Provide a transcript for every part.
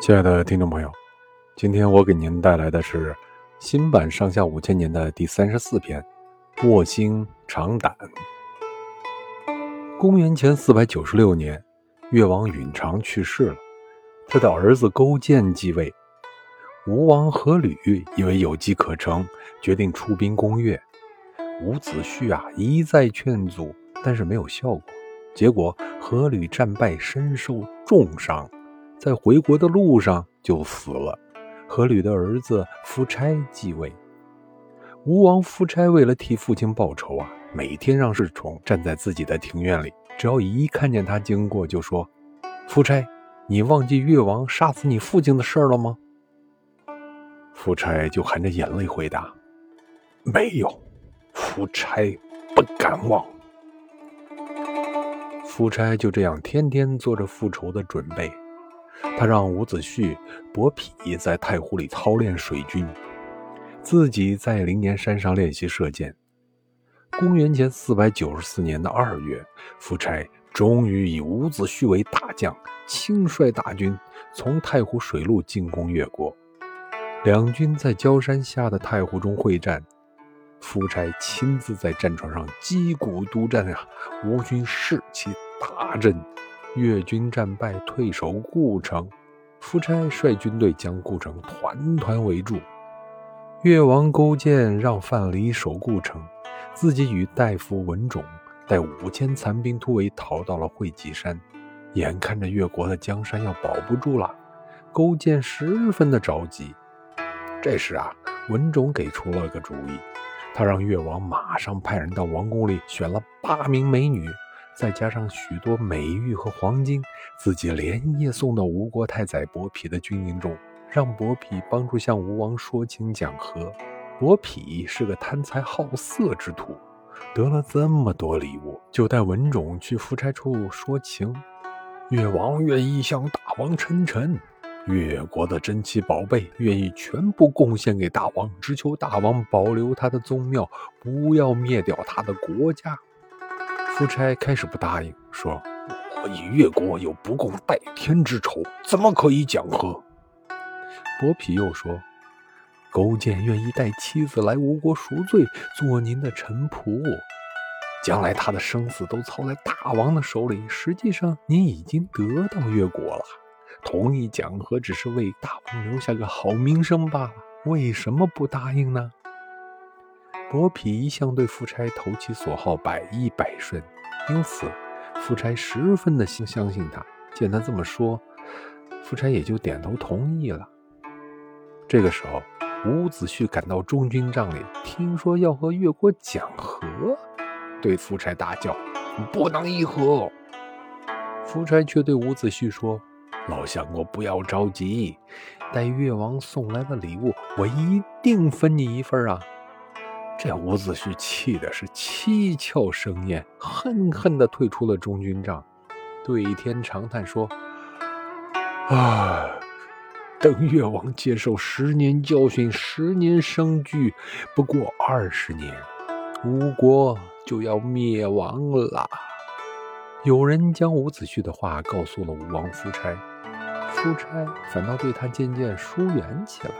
亲爱的听众朋友，今天我给您带来的是新版《上下五千年》的第三十四篇《卧薪尝胆》。公元前四百九十六年，越王允常去世了，他的儿子勾践继位。吴王阖闾以为有机可乘，决定出兵攻越。伍子胥啊一再劝阻，但是没有效果。结果阖闾战败，身受重伤。在回国的路上就死了。阖闾的儿子夫差继位。吴王夫差为了替父亲报仇啊，每天让侍从站在自己的庭院里，只要一看见他经过，就说：“夫差，你忘记越王杀死你父亲的事了吗？”夫差就含着眼泪回答：“没有，夫差不敢忘。”夫差就这样天天做着复仇的准备。他让伍子胥、伯嚭在太湖里操练水军，自己在灵岩山上练习射箭。公元前四百九十四年的二月，夫差终于以伍子胥为大将，亲率大军从太湖水路进攻越国。两军在焦山下的太湖中会战，夫差亲自在战场上击鼓督战啊，吴军士气大振。越军战败，退守故城。夫差率军队将故城团团围住。越王勾践让范蠡守故城，自己与大夫文种带五千残兵突围，逃到了会稽山。眼看着越国的江山要保不住了，勾践十分的着急。这时啊，文种给出了个主意，他让越王马上派人到王宫里选了八名美女。再加上许多美玉和黄金，自己连夜送到吴国太宰伯嚭的军营中，让伯嚭帮助向吴王说情讲和。伯嚭是个贪财好色之徒，得了这么多礼物，就带文种去夫差处说情。越王愿意向大王称臣，越国的珍奇宝贝愿意全部贡献给大王，只求大王保留他的宗庙，不要灭掉他的国家。夫差开始不答应，说：“我与越国有不共戴天之仇，怎么可以讲和？”伯嚭又说：“勾践愿意带妻子来吴国赎罪，做您的臣仆，将来他的生死都操在大王的手里。实际上，您已经得到越国了，同意讲和只是为大王留下个好名声罢了。为什么不答应呢？”伯嚭一向对夫差投其所好，百依百顺，因此夫差十分的相相信他。见他这么说，夫差也就点头同意了。这个时候，伍子胥赶到中军帐里，听说要和越国讲和，对夫差大叫：“不能议和！”夫差却对伍子胥说：“老相公不要着急，待越王送来的礼物，我一定分你一份啊！”这伍子胥气的是七窍生烟，恨恨地退出了中军帐，对天长叹说：“啊，等越王接受十年教训，十年生聚，不过二十年，吴国就要灭亡了。”有人将伍子胥的话告诉了吴王夫差，夫差反倒对他渐渐疏远起来。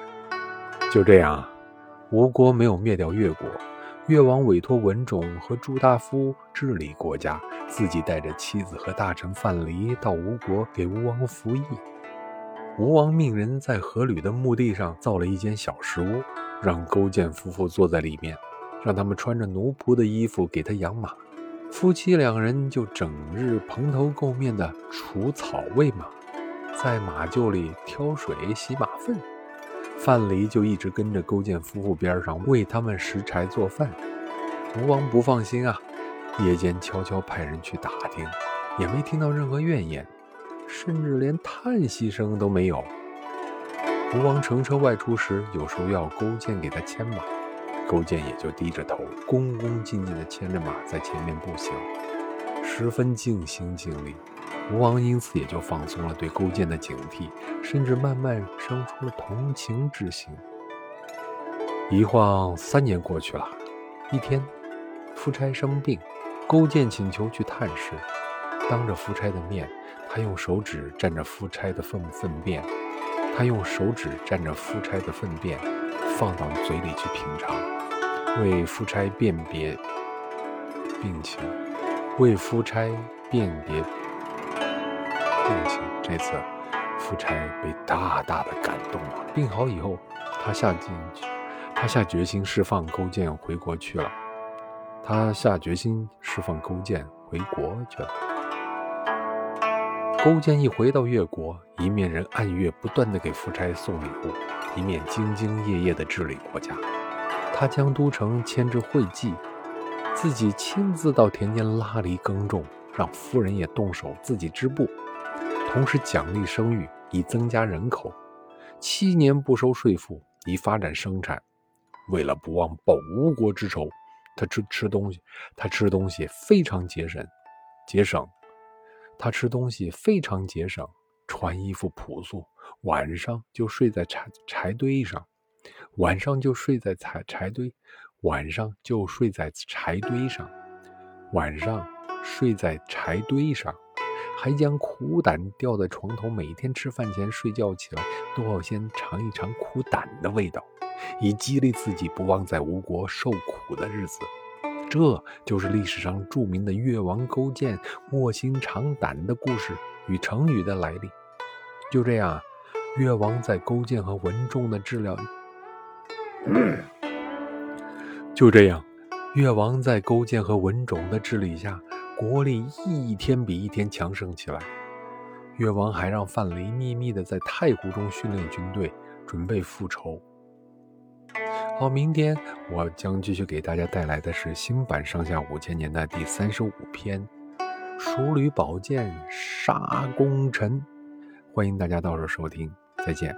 就这样。吴国没有灭掉越国，越王委托文种和朱大夫治理国家，自己带着妻子和大臣范蠡到吴国给吴王服役。吴王命人在阖闾的墓地上造了一间小石屋，让勾践夫妇坐在里面，让他们穿着奴仆的衣服给他养马。夫妻两人就整日蓬头垢面的除草喂马，在马厩里挑水洗马粪。范蠡就一直跟着勾践夫妇边上，为他们拾柴做饭。吴王不放心啊，夜间悄悄派人去打听，也没听到任何怨言，甚至连叹息声都没有。吴王乘车外出时，有时候要勾践给他牵马，勾践也就低着头，恭恭敬敬地牵着马在前面步行，十分尽心尽力。吴王因此也就放松了对勾践的警惕，甚至慢慢生出了同情之心。一晃三年过去了，一天，夫差生病，勾践请求去探视。当着夫差的面，他用手指蘸着夫差的粪粪便，他用手指蘸着夫差的粪便，放到嘴里去品尝，为夫差辨别病情，为夫差辨别。这次，夫差被大大的感动了。病好以后，他下进去，他下决心释放勾践回国去了。他下决心释放勾践回国去了。勾践一回到越国，一面人按月不断的给夫差送礼物，一面兢兢业业的治理国家。他将都城迁至会稽，自己亲自到田间拉犁耕种，让夫人也动手自己织布，同时奖励生育，以增加人口。七年不收税赋，以发展生产。为了不忘报吴国之仇，他吃吃东西，他吃东西非常节省，节省。他吃东西非常节省，穿衣服朴素，晚上就睡在柴柴堆上，晚上就睡在柴柴堆，晚上就睡在柴堆上，晚上睡在柴堆上，还将苦胆吊在床头，每天吃饭前睡觉起来都要先尝一尝苦胆的味道，以激励自己不忘在吴国受苦的日子。这就是历史上著名的越王勾践卧薪尝胆的故事与成语的来历。就这样，越王在勾践和文仲的治疗，就这样，越王在勾践和文种的治理下，国力一天比一天强盛起来。越王还让范蠡秘密的在太湖中训练军队，准备复仇。好，明天我将继续给大家带来的是新版《上下五千年》的第三十五篇《蜀吕宝剑杀功臣》，欢迎大家到时候收听，再见。